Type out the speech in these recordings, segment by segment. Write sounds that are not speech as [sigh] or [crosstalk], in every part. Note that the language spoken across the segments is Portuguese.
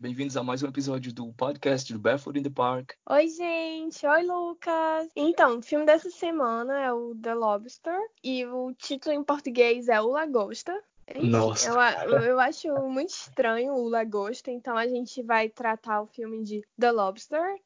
Bem-vindos a mais um episódio do podcast do Barefoot in the Park. Oi, gente. Oi, Lucas. Então, o filme dessa semana é o The Lobster e o título em português é O Lagosta. Nossa. Eu, eu acho muito estranho o Lagosta, então a gente vai tratar o filme de The Lobster.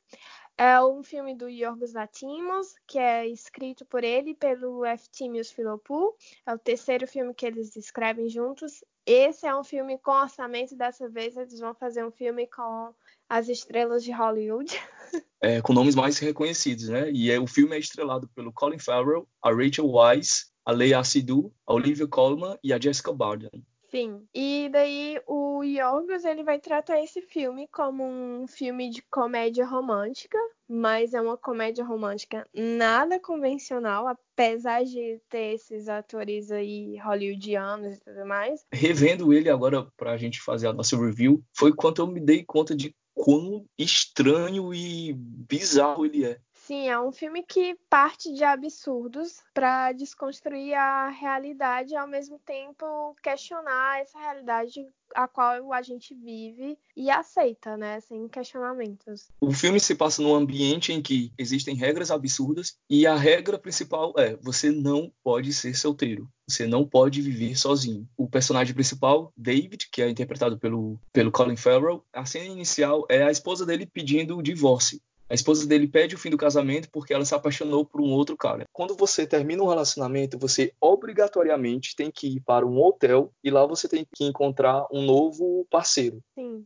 É um filme do Yorgos Lanthimos, que é escrito por ele e pelo Eftimios Filopou. É o terceiro filme que eles escrevem juntos. Esse é um filme com orçamento, dessa vez eles vão fazer um filme com as estrelas de Hollywood. [laughs] É, com nomes mais reconhecidos, né? E é, o filme é estrelado pelo Colin Farrell, a Rachel Weisz, a Leia Seydoux, a Olivia Colman e a Jessica Barden. Sim. E daí o Yorgos ele vai tratar esse filme como um filme de comédia romântica, mas é uma comédia romântica nada convencional, apesar de ter esses atores aí hollywoodianos e tudo mais. Revendo ele agora pra gente fazer a nossa review, foi quando eu me dei conta de quão estranho e bizarro ele é. Sim, é um filme que parte de absurdos para desconstruir a realidade e ao mesmo tempo questionar essa realidade a qual a gente vive e aceita, né, sem questionamentos. O filme se passa num ambiente em que existem regras absurdas e a regra principal é você não pode ser solteiro. Você não pode viver sozinho. O personagem principal, David, que é interpretado pelo, pelo Colin Farrell, a cena inicial é a esposa dele pedindo o divórcio. A esposa dele pede o fim do casamento porque ela se apaixonou por um outro cara. Quando você termina um relacionamento, você obrigatoriamente tem que ir para um hotel e lá você tem que encontrar um novo parceiro. Sim.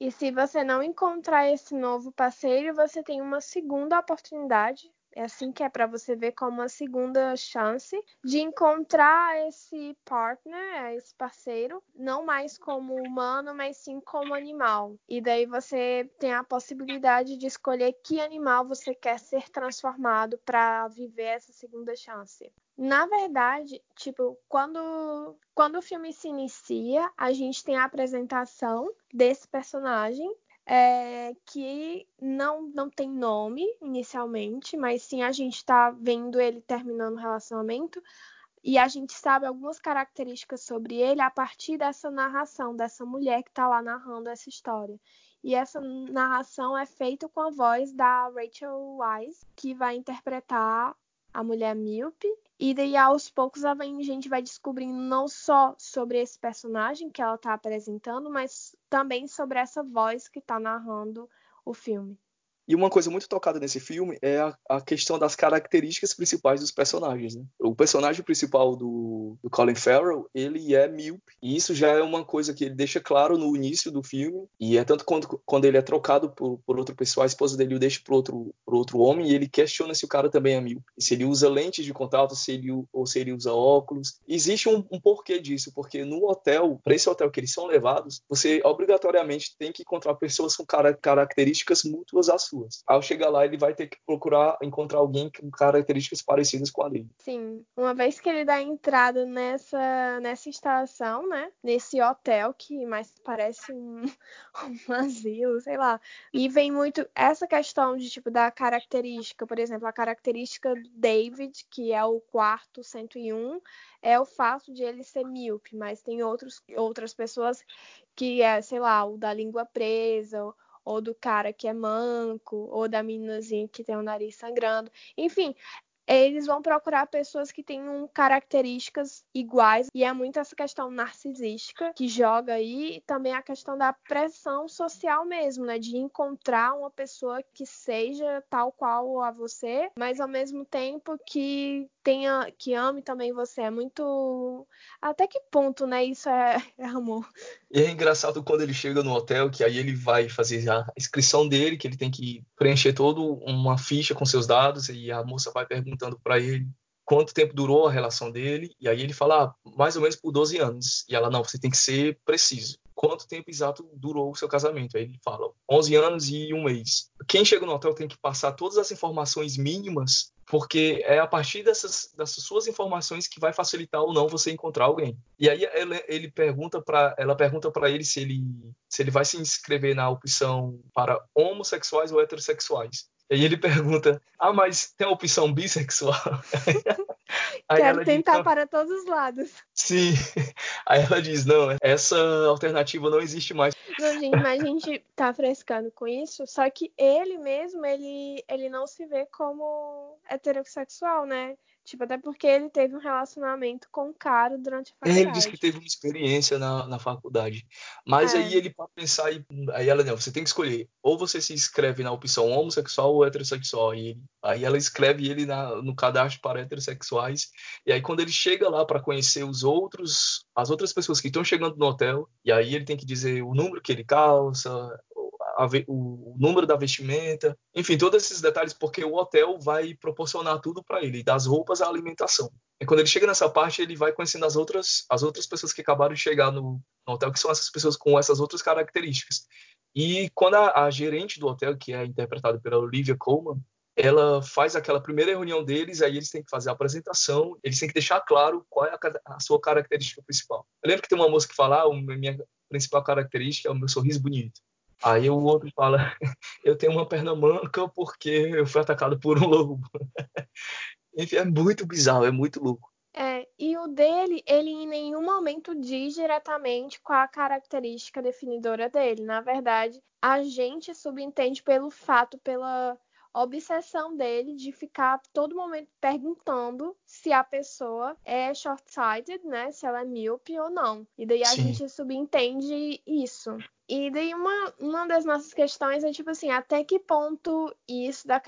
E se você não encontrar esse novo parceiro, você tem uma segunda oportunidade é assim que é para você ver como a segunda chance de encontrar esse partner, esse parceiro, não mais como humano, mas sim como animal. E daí você tem a possibilidade de escolher que animal você quer ser transformado para viver essa segunda chance. Na verdade, tipo, quando, quando o filme se inicia, a gente tem a apresentação desse personagem é, que não, não tem nome inicialmente, mas sim a gente está vendo ele terminando o relacionamento e a gente sabe algumas características sobre ele a partir dessa narração dessa mulher que está lá narrando essa história. E essa narração é feita com a voz da Rachel Weisz, que vai interpretar a mulher míope e daí, aos poucos, a gente vai descobrindo não só sobre esse personagem que ela está apresentando, mas também sobre essa voz que está narrando o filme. E uma coisa muito tocada nesse filme é a, a questão das características principais dos personagens. Né? O personagem principal do, do, Colin Farrell, ele é míope. E isso já é uma coisa que ele deixa claro no início do filme. E é tanto quando, quando ele é trocado por, por outra pessoa, a esposa dele o deixa por outro, por outro homem e ele questiona se o cara também é míope. Se ele usa lentes de contato, se ele, ou se ele usa óculos. Existe um, um porquê disso, porque no hotel, para esse hotel que eles são levados, você obrigatoriamente tem que encontrar pessoas com cara, características mútuas às suas suas. Ao chegar lá, ele vai ter que procurar encontrar alguém com características parecidas com a dele. Sim. Uma vez que ele dá entrada nessa, nessa instalação, né? Nesse hotel que mais parece um, [laughs] um asilo, sei lá. E vem muito essa questão de, tipo, da característica. Por exemplo, a característica do David, que é o quarto 101, é o fato de ele ser míope, mas tem outros, outras pessoas que é, sei lá, o da língua presa, ou do cara que é manco, ou da meninazinha que tem o nariz sangrando. Enfim, eles vão procurar pessoas que tenham características iguais e é muito essa questão narcisística que joga aí e também a questão da pressão social mesmo, né, de encontrar uma pessoa que seja tal qual a você, mas ao mesmo tempo que tenha que ame também você. É muito até que ponto, né, isso é, [laughs] é amor. E é engraçado quando ele chega no hotel, que aí ele vai fazer a inscrição dele, que ele tem que preencher toda uma ficha com seus dados e a moça vai perguntando para ele quanto tempo durou a relação dele, e aí ele fala, ah, mais ou menos por 12 anos. E ela, não, você tem que ser preciso. Quanto tempo exato durou o seu casamento? Aí ele fala, 11 anos e um mês. Quem chega no hotel tem que passar todas as informações mínimas, porque é a partir dessas, dessas suas informações que vai facilitar ou não você encontrar alguém. E aí ele, ele pergunta para ela pergunta para ele se ele se ele vai se inscrever na opção para homossexuais ou heterossexuais. E aí ele pergunta: Ah, mas tem a opção bissexual? [laughs] Quero tentar diz, para todos os lados. Sim. [laughs] Aí ela diz, não, essa alternativa não existe mais. Não, gente, mas a gente tá frescando com isso, só que ele mesmo, ele, ele não se vê como heterossexual, né? Tipo, até porque ele teve um relacionamento com o cara durante a faculdade. É, ele disse que teve uma experiência na, na faculdade. Mas é. aí ele, para pensar, aí ela, não, você tem que escolher. Ou você se inscreve na opção homossexual ou heterossexual. E aí ela escreve ele na, no cadastro para heterossexuais. E aí quando ele chega lá para conhecer os outros, as outras pessoas que estão chegando no hotel, e aí ele tem que dizer o número que ele calça, a, o, número da vestimenta, enfim, todos esses detalhes, porque o hotel vai proporcionar tudo para ele, das roupas à alimentação. E quando ele chega nessa parte, ele vai conhecendo as outras, as outras pessoas que acabaram de chegar no, no hotel, que são essas pessoas com essas outras características. E quando a, a gerente do hotel, que é interpretada pela Olivia Colman, ela faz aquela primeira reunião deles, aí eles têm que fazer a apresentação, eles têm que deixar claro qual é a, a sua característica principal. Eu lembro que tem uma moça que fala, ah, minha principal característica é o meu sorriso bonito. Aí o outro fala, [laughs] eu tenho uma perna manca porque eu fui atacado por um lobo. [laughs] Enfim, é muito bizarro, é muito louco. É, e o dele, ele em nenhum momento diz diretamente qual a característica definidora dele. Na verdade, a gente subentende pelo fato, pela obsessão dele de ficar todo momento perguntando se a pessoa é short-sighted, né? Se ela é míope ou não. E daí a Sim. gente subentende isso. E daí uma, uma das nossas questões é tipo assim, até que ponto isso da,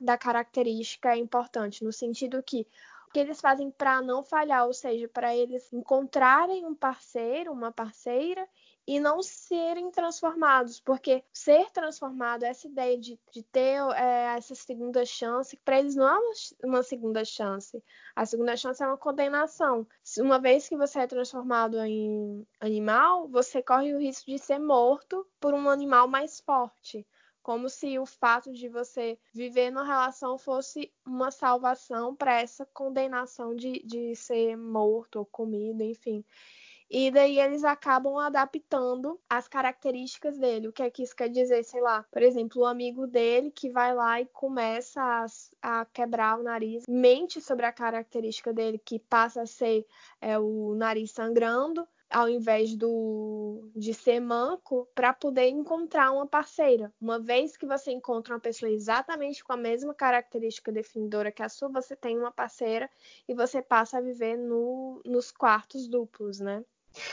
da característica é importante? No sentido que o que eles fazem para não falhar, ou seja, para eles encontrarem um parceiro, uma parceira e não serem transformados, porque ser transformado, essa ideia de, de ter é, essa segunda chance, para eles não é uma, segunda chance. A segunda chance é uma condenação. Uma vez que você é transformado em animal, você corre o risco de ser morto por um animal mais forte. Como se o fato de você viver numa relação fosse uma salvação para essa condenação de, de ser morto ou comido, enfim. E daí eles acabam adaptando as características dele. O que é que isso quer dizer? Sei lá, por exemplo, o amigo dele que vai lá e começa a, a quebrar o nariz, mente sobre a característica dele, que passa a ser é, o nariz sangrando, ao invés do de ser manco, para poder encontrar uma parceira. Uma vez que você encontra uma pessoa exatamente com a mesma característica definidora que a sua, você tem uma parceira e você passa a viver no, nos quartos duplos, né?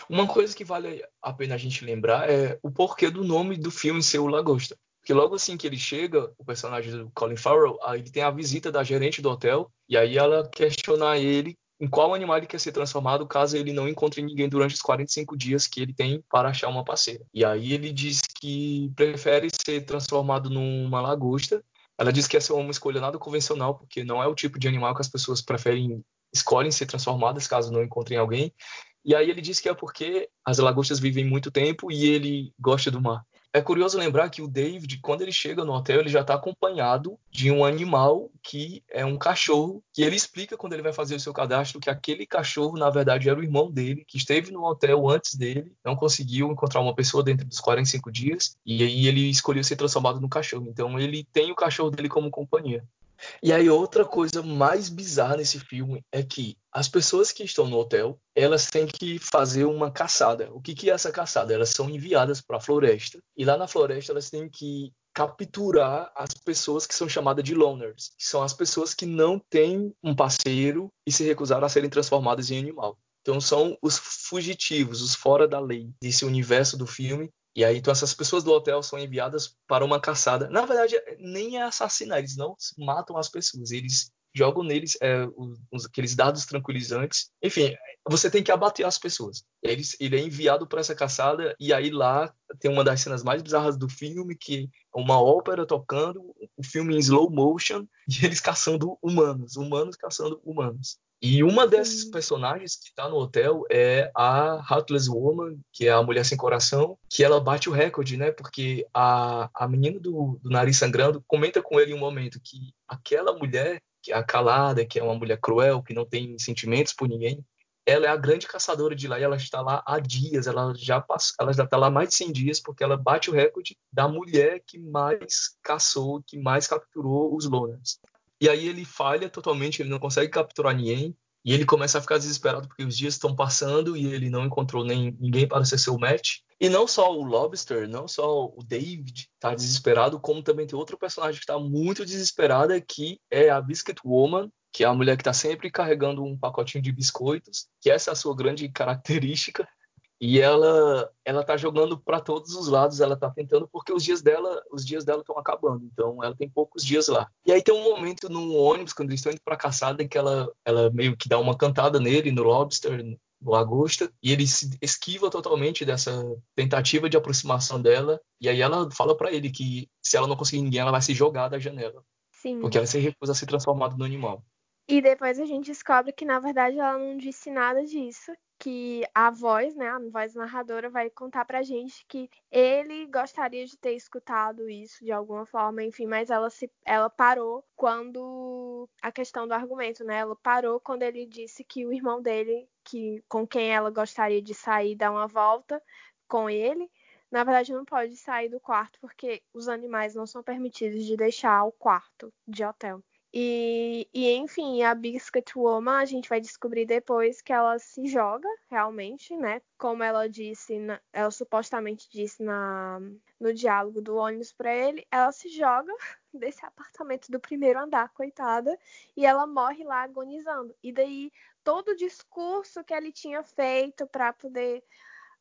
Uma coisa que vale a pena a gente lembrar é o porquê do nome do filme ser o Lagosta. Porque logo assim que ele chega, o personagem do Colin Farrell, aí ele tem a visita da gerente do hotel, e aí ela questiona ele em qual animal ele quer ser transformado caso ele não encontre ninguém durante os 45 dias que ele tem para achar uma parceira. E aí ele diz que prefere ser transformado numa lagosta. Ela diz que essa é uma escolha nada convencional, porque não é o tipo de animal que as pessoas preferem escolhem ser transformadas caso não encontrem alguém. E aí ele diz que é porque as lagostas vivem muito tempo e ele gosta do mar. É curioso lembrar que o David, quando ele chega no hotel, ele já está acompanhado de um animal que é um cachorro, que ele explica quando ele vai fazer o seu cadastro que aquele cachorro, na verdade, era o irmão dele, que esteve no hotel antes dele, não conseguiu encontrar uma pessoa dentro dos 45 dias, e aí ele escolheu ser transformado no cachorro. Então ele tem o cachorro dele como companhia. E aí outra coisa mais bizarra nesse filme é que as pessoas que estão no hotel, elas têm que fazer uma caçada. O que, que é essa caçada? Elas são enviadas para a floresta e lá na floresta elas têm que capturar as pessoas que são chamadas de loners, que são as pessoas que não têm um parceiro e se recusaram a serem transformadas em animal. Então são os fugitivos, os fora da lei desse universo do filme e aí, então, essas pessoas do hotel são enviadas para uma caçada. Na verdade, nem é assassinar, eles não matam as pessoas, eles jogam neles é, os, aqueles dados tranquilizantes. Enfim, você tem que abater as pessoas. Eles, ele é enviado para essa caçada, e aí lá tem uma das cenas mais bizarras do filme, que é uma ópera tocando, o filme em slow motion, e eles caçando humanos, humanos caçando humanos. E uma dessas personagens que está no hotel é a Heartless Woman, que é a mulher sem coração, que ela bate o recorde, né? Porque a, a menina do, do nariz sangrando comenta com ele em um momento que aquela mulher, que é a calada, que é uma mulher cruel, que não tem sentimentos por ninguém, ela é a grande caçadora de lá e ela está lá há dias, ela já passou, ela já está lá mais de 100 dias porque ela bate o recorde da mulher que mais caçou, que mais capturou os loners. E aí ele falha totalmente, ele não consegue capturar ninguém. E ele começa a ficar desesperado porque os dias estão passando e ele não encontrou nem ninguém para ser seu match. E não só o Lobster, não só o David está desesperado, como também tem outro personagem que está muito desesperada, que é a Biscuit Woman, que é a mulher que está sempre carregando um pacotinho de biscoitos, que essa é a sua grande [laughs] característica. E ela ela tá jogando para todos os lados, ela tá tentando porque os dias dela, os dias dela estão acabando. Então ela tem poucos dias lá. E aí tem um momento no ônibus quando eles estão indo para caçada em que ela ela meio que dá uma cantada nele no Lobster, no Lagosta, e ele se esquiva totalmente dessa tentativa de aproximação dela. E aí ela fala para ele que se ela não conseguir ninguém, ela vai se jogar da janela. Sim. Porque ela se recusa a ser transformada no animal. E depois a gente descobre que, na verdade, ela não disse nada disso, que a voz, né, a voz narradora vai contar pra gente que ele gostaria de ter escutado isso de alguma forma, enfim, mas ela se ela parou quando a questão do argumento, né? Ela parou quando ele disse que o irmão dele, que com quem ela gostaria de sair dar uma volta com ele, na verdade não pode sair do quarto porque os animais não são permitidos de deixar o quarto de hotel. E, e, enfim, a Biscuit Woman, a gente vai descobrir depois que ela se joga realmente, né? Como ela disse, na, ela supostamente disse na, no diálogo do ônibus para ele, ela se joga [laughs] desse apartamento do primeiro andar, coitada, e ela morre lá agonizando. E daí todo o discurso que ele tinha feito para poder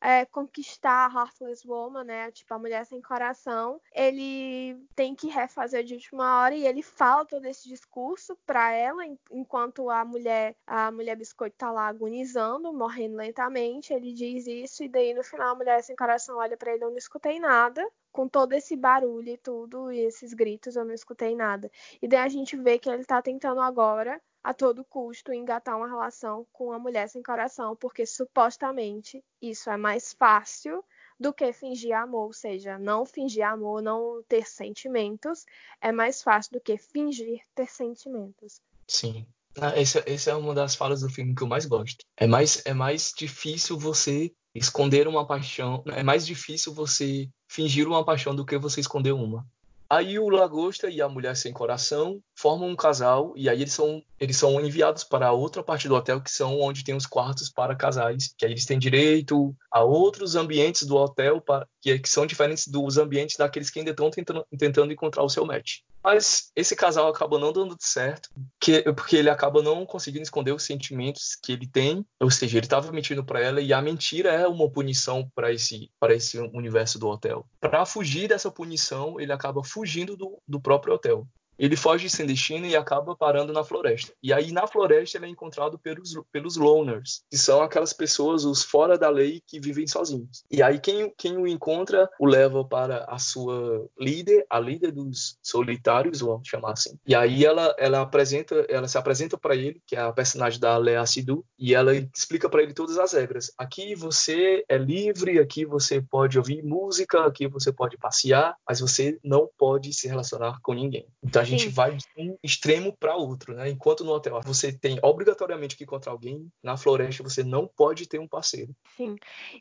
é, conquistar a Heartless Woman, né? Tipo, a mulher sem coração. Ele tem que refazer de última hora e ele fala todo esse discurso para ela, enquanto a mulher, a mulher biscoito tá lá agonizando, morrendo lentamente. Ele diz isso e daí no final a mulher sem coração olha para ele, eu não escutei nada com todo esse barulho e tudo, e esses gritos, eu não escutei nada. E daí a gente vê que ele tá tentando agora a todo custo engatar uma relação com uma mulher sem coração, porque supostamente isso é mais fácil do que fingir amor, ou seja, não fingir amor, não ter sentimentos, é mais fácil do que fingir ter sentimentos. Sim. Ah, essa, essa é uma das falas do filme que eu mais gosto. É mais, é mais difícil você esconder uma paixão, é mais difícil você fingir uma paixão do que você esconder uma. Aí o Lagosta e a mulher sem coração formam um casal e aí eles são, eles são enviados para outra parte do hotel que são onde tem os quartos para casais, que aí eles têm direito a outros ambientes do hotel para, que, que são diferentes dos ambientes daqueles que ainda estão tentando, tentando encontrar o seu match. Mas esse casal acaba não dando certo, que, porque ele acaba não conseguindo esconder os sentimentos que ele tem, ou seja, ele estava mentindo para ela e a mentira é uma punição para esse, para esse universo do hotel. Para fugir dessa punição, ele acaba fugindo do, do próprio hotel ele foge sem destino e acaba parando na floresta. E aí na floresta ele é encontrado pelos, pelos loners, que são aquelas pessoas, os fora da lei, que vivem sozinhos. E aí quem, quem o encontra o leva para a sua líder, a líder dos solitários, vamos chamar assim. E aí ela, ela apresenta, ela se apresenta para ele, que é a personagem da Lea Sidhu, e ela explica para ele todas as regras. Aqui você é livre, aqui você pode ouvir música, aqui você pode passear, mas você não pode se relacionar com ninguém. Então a gente Sim. vai de um extremo para outro, né? Enquanto no hotel você tem obrigatoriamente que encontrar alguém, na floresta você não pode ter um parceiro. Sim.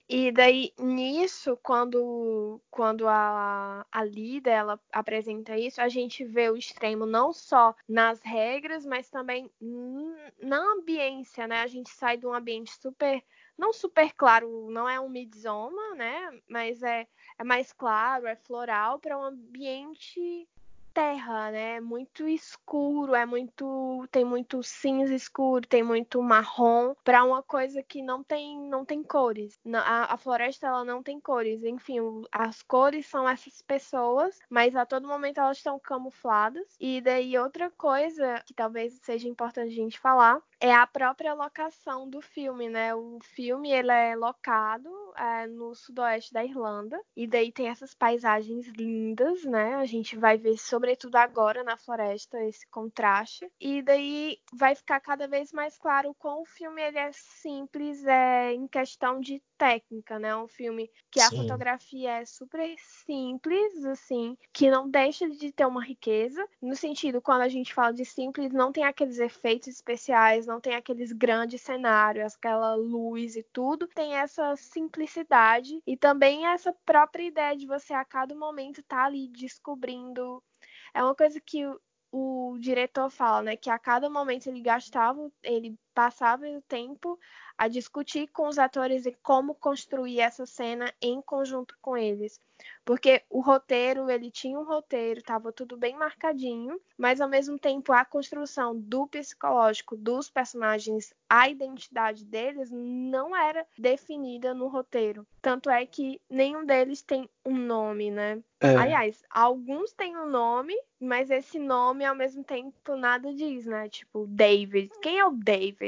E daí nisso, quando quando a, a líder ela apresenta isso, a gente vê o extremo não só nas regras, mas também na ambiência, né? A gente sai de um ambiente super não super claro, não é um midzoma, né? Mas é, é mais claro, é floral para um ambiente terra, né? É muito escuro, é muito tem muito cinza escuro, tem muito marrom para uma coisa que não tem não tem cores. A, a floresta ela não tem cores. Enfim, as cores são essas pessoas, mas a todo momento elas estão camufladas. E daí outra coisa que talvez seja importante a gente falar é a própria locação do filme, né? O filme ele é locado é, no sudoeste da Irlanda e daí tem essas paisagens lindas, né? A gente vai ver sobretudo agora na floresta esse contraste e daí vai ficar cada vez mais claro como o filme ele é simples é, em questão de técnica, né? Um filme que Sim. a fotografia é super simples, assim, que não deixa de ter uma riqueza. No sentido, quando a gente fala de simples, não tem aqueles efeitos especiais, não tem aqueles grandes cenários, aquela luz e tudo. Tem essa simplicidade e também essa própria ideia de você a cada momento estar tá ali descobrindo. É uma coisa que o diretor fala, né, que a cada momento ele gastava, ele passava o tempo a discutir com os atores e como construir essa cena em conjunto com eles. Porque o roteiro, ele tinha um roteiro, estava tudo bem marcadinho, mas ao mesmo tempo a construção do psicológico dos personagens, a identidade deles não era definida no roteiro. Tanto é que nenhum deles tem um nome, né? É. Aliás, alguns têm um nome, mas esse nome ao mesmo tempo nada diz, né? Tipo, David. Quem é o David?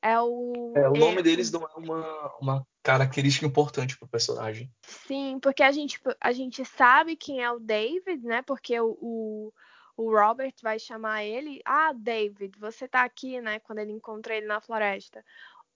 É o. É, o nome é, deles não é uma, uma característica importante pro personagem. Sim, porque a gente, a gente sabe quem é o David, né? Porque o, o, o Robert vai chamar ele. Ah, David, você tá aqui, né? Quando ele encontra ele na floresta.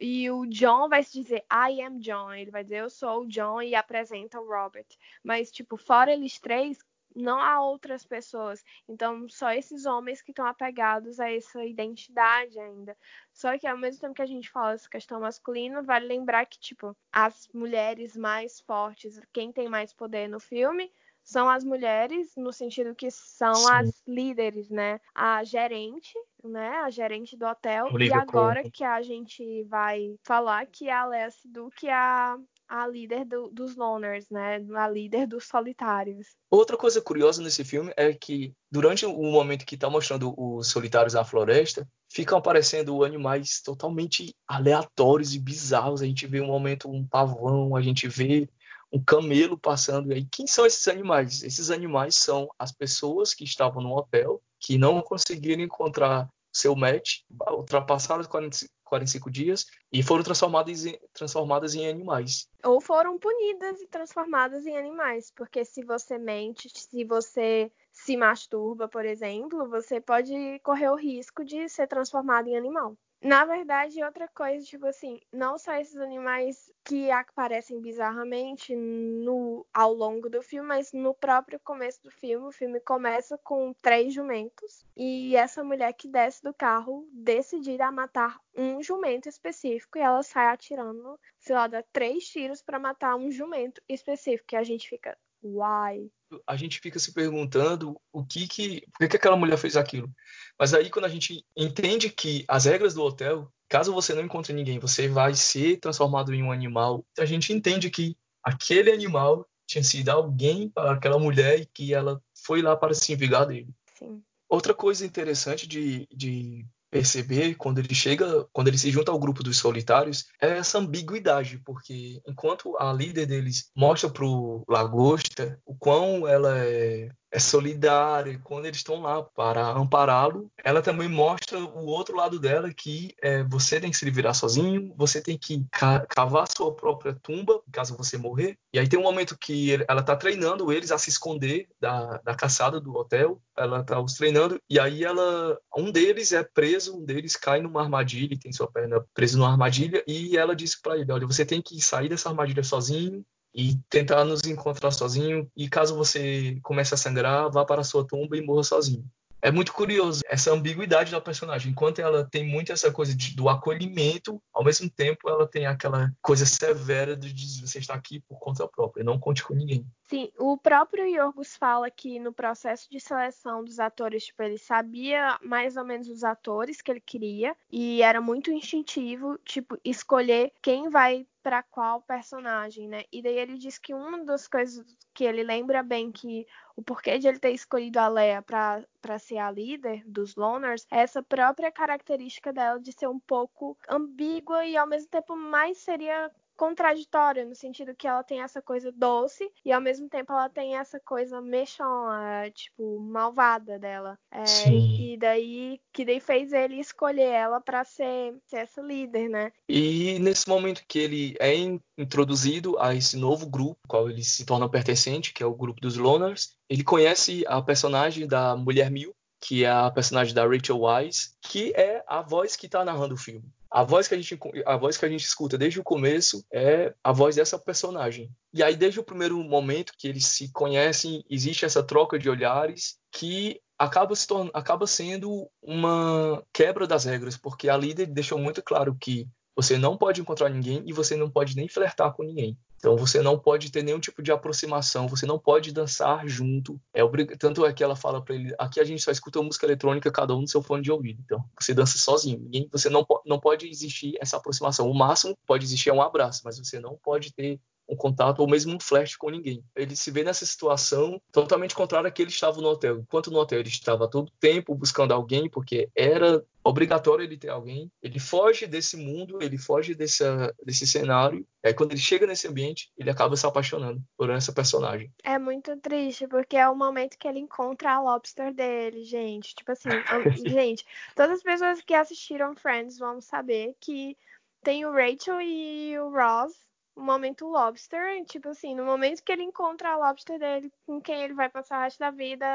E o John vai se dizer I am John. Ele vai dizer eu sou o John e apresenta o Robert. Mas, tipo, fora eles três, não há outras pessoas. Então, só esses homens que estão apegados a essa identidade ainda. Só que ao mesmo tempo que a gente fala essa questão masculina, vale lembrar que, tipo, as mulheres mais fortes, quem tem mais poder no filme, são as mulheres, no sentido que são Sim. as líderes, né? A gerente, né? A gerente do hotel. Olivia e agora que a gente vai falar que a Alessia Duque é a a líder do, dos loners, né? A líder dos solitários. Outra coisa curiosa nesse filme é que durante o momento que está mostrando os solitários na floresta, ficam aparecendo animais totalmente aleatórios e bizarros. A gente vê um momento um pavão, a gente vê um camelo passando. E aí, quem são esses animais? Esses animais são as pessoas que estavam no hotel, que não conseguiram encontrar seu match, ultrapassaram os 40, 45 dias e foram transformadas em, transformadas em animais. Ou foram punidas e transformadas em animais, porque se você mente, se você se masturba, por exemplo, você pode correr o risco de ser transformado em animal. Na verdade, outra coisa, tipo assim, não só esses animais que aparecem bizarramente no, ao longo do filme, mas no próprio começo do filme. O filme começa com três jumentos e essa mulher que desce do carro decidida a matar um jumento específico e ela sai atirando, sei lá, dá três tiros para matar um jumento específico. E a gente fica, why? A gente fica se perguntando o que que, por que, que aquela mulher fez aquilo. Mas aí quando a gente entende que as regras do hotel, caso você não encontre ninguém, você vai ser transformado em um animal, a gente entende que aquele animal tinha sido alguém para aquela mulher e que ela foi lá para se vingar dele. Sim. Outra coisa interessante de, de perceber quando ele chega, quando ele se junta ao grupo dos solitários, é essa ambiguidade, porque enquanto a líder deles mostra pro Lagosta o quão ela é é solidária. Quando eles estão lá para ampará-lo, ela também mostra o outro lado dela, que é, você tem que se virar sozinho, você tem que cavar sua própria tumba, caso você morrer. E aí tem um momento que ela está treinando eles a se esconder da, da caçada do hotel. Ela está os treinando e aí ela, um deles é preso, um deles cai numa armadilha, tem sua perna presa numa armadilha e ela disse para ele, olha, você tem que sair dessa armadilha sozinho e tentar nos encontrar sozinho. E caso você comece a sangrar, vá para a sua tumba e morra sozinho. É muito curioso essa ambiguidade da personagem. Enquanto ela tem muito essa coisa de, do acolhimento, ao mesmo tempo ela tem aquela coisa severa de dizer você está aqui por conta própria, não conte com ninguém. Sim, o próprio Yorgos fala que no processo de seleção dos atores, tipo, ele sabia mais ou menos os atores que ele queria e era muito instintivo, tipo, escolher quem vai para qual personagem, né? E daí ele diz que uma das coisas que ele lembra bem que o porquê de ele ter escolhido a Leia para ser a líder dos Loners é essa própria característica dela de ser um pouco ambígua e ao mesmo tempo mais seria contraditória, no sentido que ela tem essa coisa doce e ao mesmo tempo ela tem essa coisa mexona, tipo, malvada dela. É, e daí que daí fez ele escolher ela para ser, ser essa líder, né? E nesse momento que ele é introduzido a esse novo grupo, qual ele se torna pertencente, que é o grupo dos Loners, ele conhece a personagem da Mulher Mil, que é a personagem da Rachel Wise, que é a voz que está narrando o filme. A voz que a gente a voz que a gente escuta desde o começo é a voz dessa personagem. E aí desde o primeiro momento que eles se conhecem, existe essa troca de olhares que acaba se tornando, acaba sendo uma quebra das regras, porque a líder deixou muito claro que você não pode encontrar ninguém e você não pode nem flertar com ninguém. Então você não pode ter nenhum tipo de aproximação, você não pode dançar junto. É obrig... Tanto é que ela fala para ele: aqui a gente só escuta música eletrônica, cada um no seu fone de ouvido. Então você dança sozinho. Ninguém... Você não, po... não pode existir essa aproximação. O máximo que pode existir é um abraço, mas você não pode ter um contato ou mesmo um flash com ninguém. Ele se vê nessa situação totalmente contrária que ele estava no hotel. Enquanto no hotel ele estava todo tempo buscando alguém, porque era obrigatório ele ter alguém. Ele foge desse mundo, ele foge desse, desse cenário. Aí quando ele chega nesse ambiente, ele acaba se apaixonando por essa personagem. É muito triste, porque é o momento que ele encontra a lobster dele, gente. Tipo assim, [laughs] gente, todas as pessoas que assistiram Friends vão saber que tem o Rachel e o Ross o momento lobster, tipo assim, no momento que ele encontra a lobster dele com quem ele vai passar o resto da vida,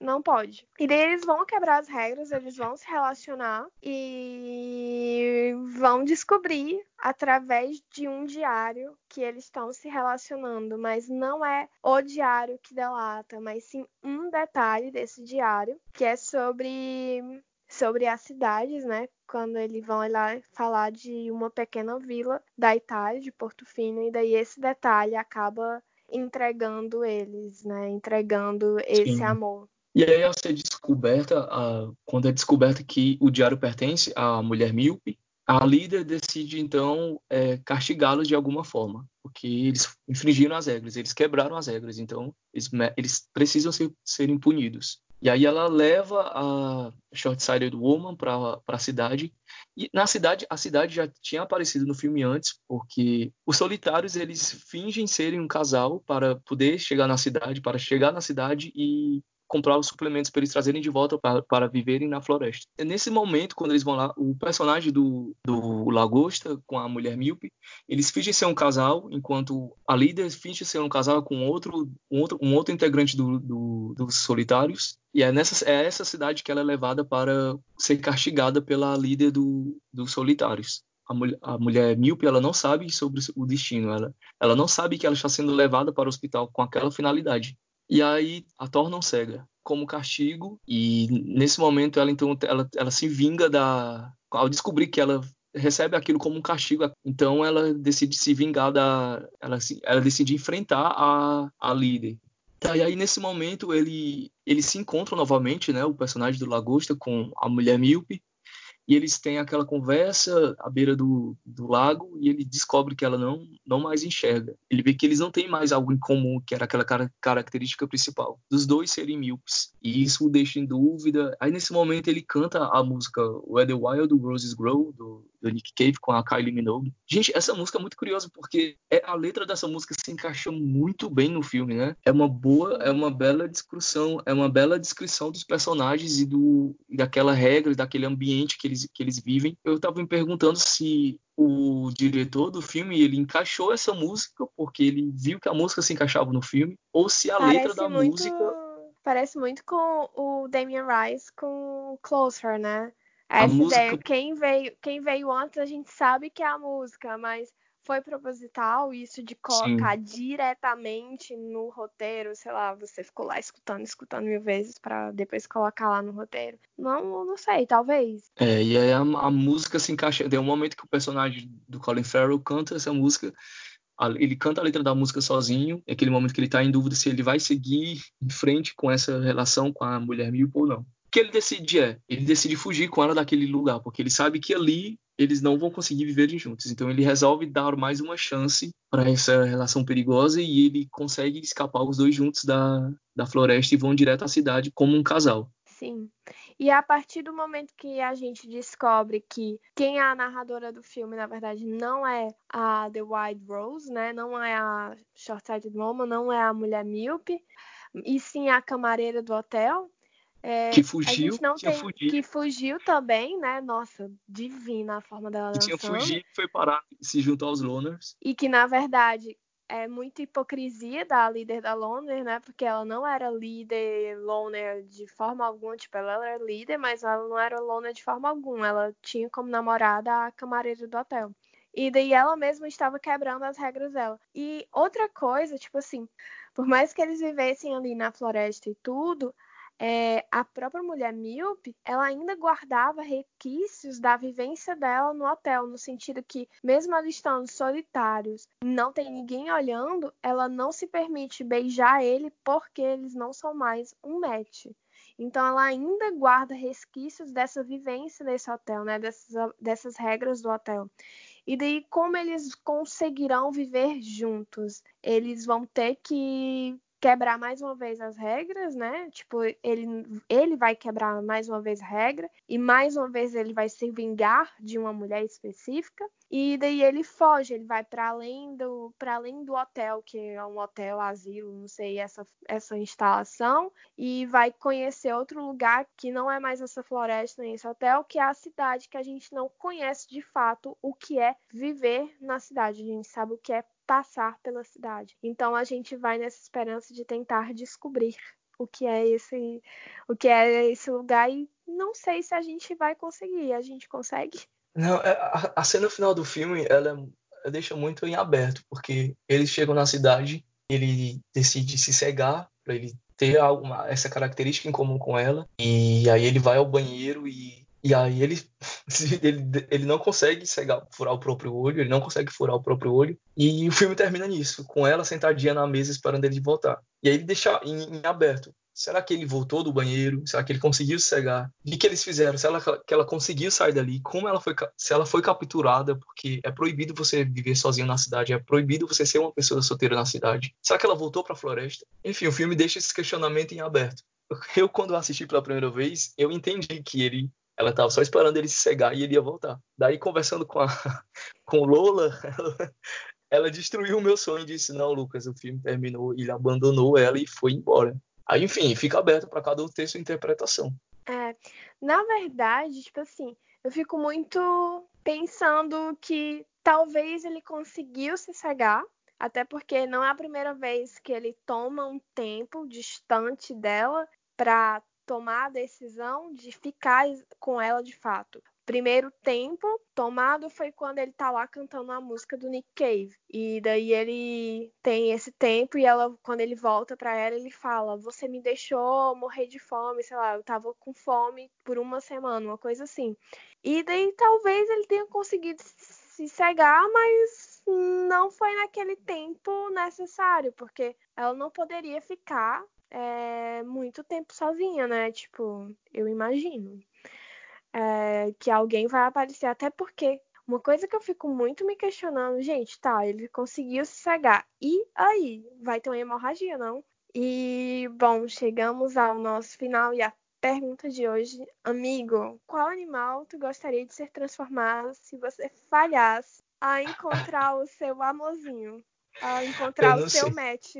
não pode. E daí eles vão quebrar as regras, eles vão se relacionar e vão descobrir através de um diário que eles estão se relacionando, mas não é o diário que delata, mas sim um detalhe desse diário, que é sobre sobre as cidades, né? Quando eles vão lá falar de uma pequena vila da Itália, de Portofino, e daí esse detalhe acaba entregando eles, né? Entregando esse Sim. amor. E aí, ao ser descoberta, quando é descoberta que o diário pertence à mulher míope, a líder decide então é, castigá-los de alguma forma, porque eles infringiram as regras, eles quebraram as regras, então eles, eles precisam ser, serem punidos. E aí ela leva a Short-Sighted Woman para a cidade. E na cidade, a cidade já tinha aparecido no filme antes, porque os solitários eles fingem serem um casal para poder chegar na cidade, para chegar na cidade e comprar os suplementos para eles trazerem de volta para, para viverem na floresta. E nesse momento, quando eles vão lá, o personagem do, do Lagosta com a mulher míope, eles fingem ser um casal, enquanto a líder finge ser um casal com outro, um outro, um outro integrante do, do, dos solitários. E é, nessa, é essa cidade que ela é levada para ser castigada pela líder do, dos solitários. A mulher, a mulher míope ela não sabe sobre o destino, ela, ela não sabe que ela está sendo levada para o hospital com aquela finalidade e aí a tornam cega como castigo. E nesse momento ela então ela, ela se vinga da ao descobrir que ela recebe aquilo como um castigo. Então ela decide se vingar da ela, ela decide enfrentar a, a líder. Tá, e aí nesse momento ele ele se encontra novamente né o personagem do Lagosta com a mulher míope e eles têm aquela conversa à beira do, do lago e ele descobre que ela não, não mais enxerga. Ele vê que eles não têm mais algo em comum, que era aquela cara, característica principal, dos dois serem míopes. E isso o deixa em dúvida. Aí nesse momento ele canta a música Where the Wild Roses Grow, do, do Nick Cave com a Kylie Minogue. Gente, essa música é muito curiosa porque é, a letra dessa música se encaixa muito bem no filme, né? É uma boa, é uma bela descrição, é uma bela descrição dos personagens e do daquela regra, daquele ambiente que eles que eles vivem. Eu estava me perguntando se o diretor do filme ele encaixou essa música porque ele viu que a música se encaixava no filme ou se a Parece letra da muito... música parece muito com o Damien Rice com Closer, né? Essa música... ideia, quem veio, quem veio antes a gente sabe que é a música, mas foi proposital isso de colocar Sim. diretamente no roteiro, sei lá, você ficou lá escutando, escutando mil vezes para depois colocar lá no roteiro. Não, não sei, talvez. É, e aí a, a música se encaixa, tem um momento que o personagem do Colin Farrell canta essa música ele canta a letra da música sozinho, é aquele momento que ele está em dúvida se ele vai seguir em frente com essa relação com a mulher Milpo ou não. Que ele decide é, ele decide fugir com ela daquele lugar, porque ele sabe que ali eles não vão conseguir viver juntos. Então ele resolve dar mais uma chance para essa relação perigosa e ele consegue escapar os dois juntos da, da floresta e vão direto à cidade como um casal. Sim. E a partir do momento que a gente descobre que quem é a narradora do filme, na verdade, não é a The White Rose, né? Não é a Short-Sighted Woman, não é a mulher míope, e sim a camareira do hotel, é, que fugiu, a não tem, que fugiu também, né? Nossa, divina a forma dela que tinha fugido, foi parar, se juntou aos loners. E que na verdade é muita hipocrisia da líder da Loner, né? Porque ela não era líder Loner de forma alguma, tipo, ela era líder, mas ela não era Loner de forma alguma. Ela tinha como namorada a camareira do hotel. E daí ela mesma estava quebrando as regras dela. E outra coisa, tipo assim, por mais que eles vivessem ali na floresta e tudo, é, a própria mulher míope, ela ainda guardava requisitos da vivência dela no hotel, no sentido que, mesmo ela estando solitários, não tem ninguém olhando, ela não se permite beijar ele porque eles não são mais um match. Então ela ainda guarda resquícios dessa vivência nesse hotel, né? Dessas, dessas regras do hotel. E daí, como eles conseguirão viver juntos? Eles vão ter que quebrar mais uma vez as regras, né? Tipo, ele, ele vai quebrar mais uma vez a regra e mais uma vez ele vai se vingar de uma mulher específica. E daí ele foge, ele vai para além do para além do hotel, que é um hotel, asilo, não sei, essa essa instalação e vai conhecer outro lugar que não é mais essa floresta nem esse hotel, que é a cidade que a gente não conhece de fato o que é viver na cidade. A gente sabe o que é passar pela cidade. Então a gente vai nessa esperança de tentar descobrir o que é esse o que é esse lugar e não sei se a gente vai conseguir. A gente consegue? Não, é, a, a cena final do filme ela deixa muito em aberto, porque eles chegam na cidade, ele decide se cegar para ele ter alguma, essa característica em comum com ela, e aí ele vai ao banheiro e e aí ele, [laughs] ele, ele não consegue cegar, furar o próprio olho, ele não consegue furar o próprio olho. E o filme termina nisso, com ela sentadinha na mesa esperando ele voltar. E aí ele deixa em, em aberto. Será que ele voltou do banheiro? Será que ele conseguiu cegar? O que, que eles fizeram? Se ela, que ela conseguiu sair dali? Como ela foi? Se ela foi capturada? Porque é proibido você viver sozinho na cidade. É proibido você ser uma pessoa solteira na cidade. Será que ela voltou para a floresta? Enfim, o filme deixa esse questionamento em aberto. Eu, quando assisti pela primeira vez, eu entendi que ele ela estava só esperando ele se cegar e ele ia voltar. Daí, conversando com, a, [laughs] com Lola, ela, [laughs] ela destruiu o meu sonho e disse: Não, Lucas, o filme terminou, ele abandonou ela e foi embora. Aí, enfim, fica aberto para cada um ter sua interpretação. É, na verdade, tipo assim, eu fico muito pensando que talvez ele conseguiu se cegar, até porque não é a primeira vez que ele toma um tempo distante dela para tomar a decisão de ficar com ela de fato. Primeiro tempo tomado foi quando ele tá lá cantando a música do Nick Cave. E daí ele tem esse tempo e ela, quando ele volta para ela, ele fala: "Você me deixou morrer de fome, sei lá, eu tava com fome por uma semana, uma coisa assim". E daí talvez ele tenha conseguido se cegar, mas não foi naquele tempo necessário, porque ela não poderia ficar é, muito tempo sozinha, né? Tipo, eu imagino é, que alguém vai aparecer, até porque uma coisa que eu fico muito me questionando, gente, tá, ele conseguiu se cegar. E aí? Vai ter uma hemorragia, não? E, bom, chegamos ao nosso final e a pergunta de hoje. Amigo, qual animal tu gostaria de ser transformado se você falhasse a encontrar o seu amorzinho? A encontrar o seu sei. match?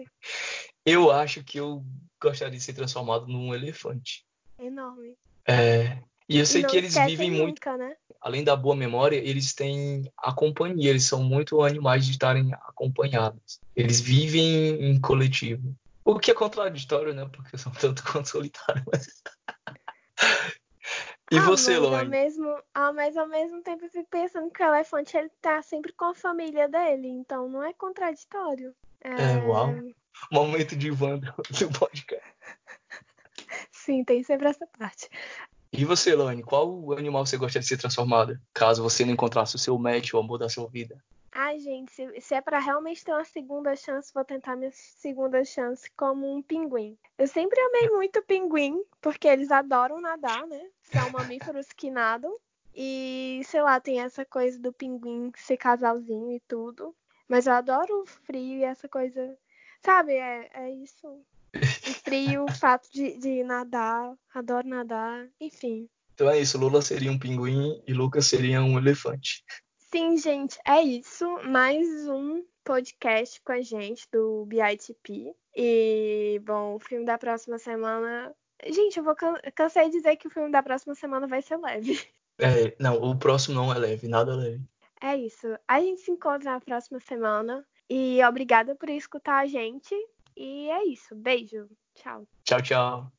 Eu acho que eu gostaria de ser transformado num elefante. Enorme. É. E eu sei e que eles vivem nunca, muito. Né? Além da boa memória, eles têm a companhia, eles são muito animais de estarem acompanhados. Eles vivem em coletivo. O que é contraditório, né? Porque são tanto [laughs] quanto solitários. Mas... e ah, você, Lone? Ao mesmo, ah, mas ao mesmo tempo eu fico pensando que o elefante ele tá sempre com a família dele, então não é contraditório. É, é uau. Momento de Wanda [laughs] do podcast. Sim, tem sempre essa parte. E você, Lone, qual animal você gostaria de ser transformada, caso você não encontrasse o seu match ou o amor da sua vida? Ai, gente, se, se é para realmente ter uma segunda chance, vou tentar minha segunda chance como um pinguim. Eu sempre amei muito pinguim, porque eles adoram nadar, né? São mamíferos que nadam. E, sei lá, tem essa coisa do pinguim ser casalzinho e tudo. Mas eu adoro o frio e essa coisa Sabe, é, é isso. O frio, o fato de, de nadar, adoro nadar, enfim. Então é isso, Lula seria um pinguim e Lucas seria um elefante. Sim, gente, é isso. Mais um podcast com a gente do BITP. E, bom, o filme da próxima semana. Gente, eu vou can... cansei de dizer que o filme da próxima semana vai ser leve. É, não, o próximo não é leve, nada leve. É isso. A gente se encontra na próxima semana. E obrigada por escutar a gente. E é isso. Beijo. Tchau. Tchau, tchau.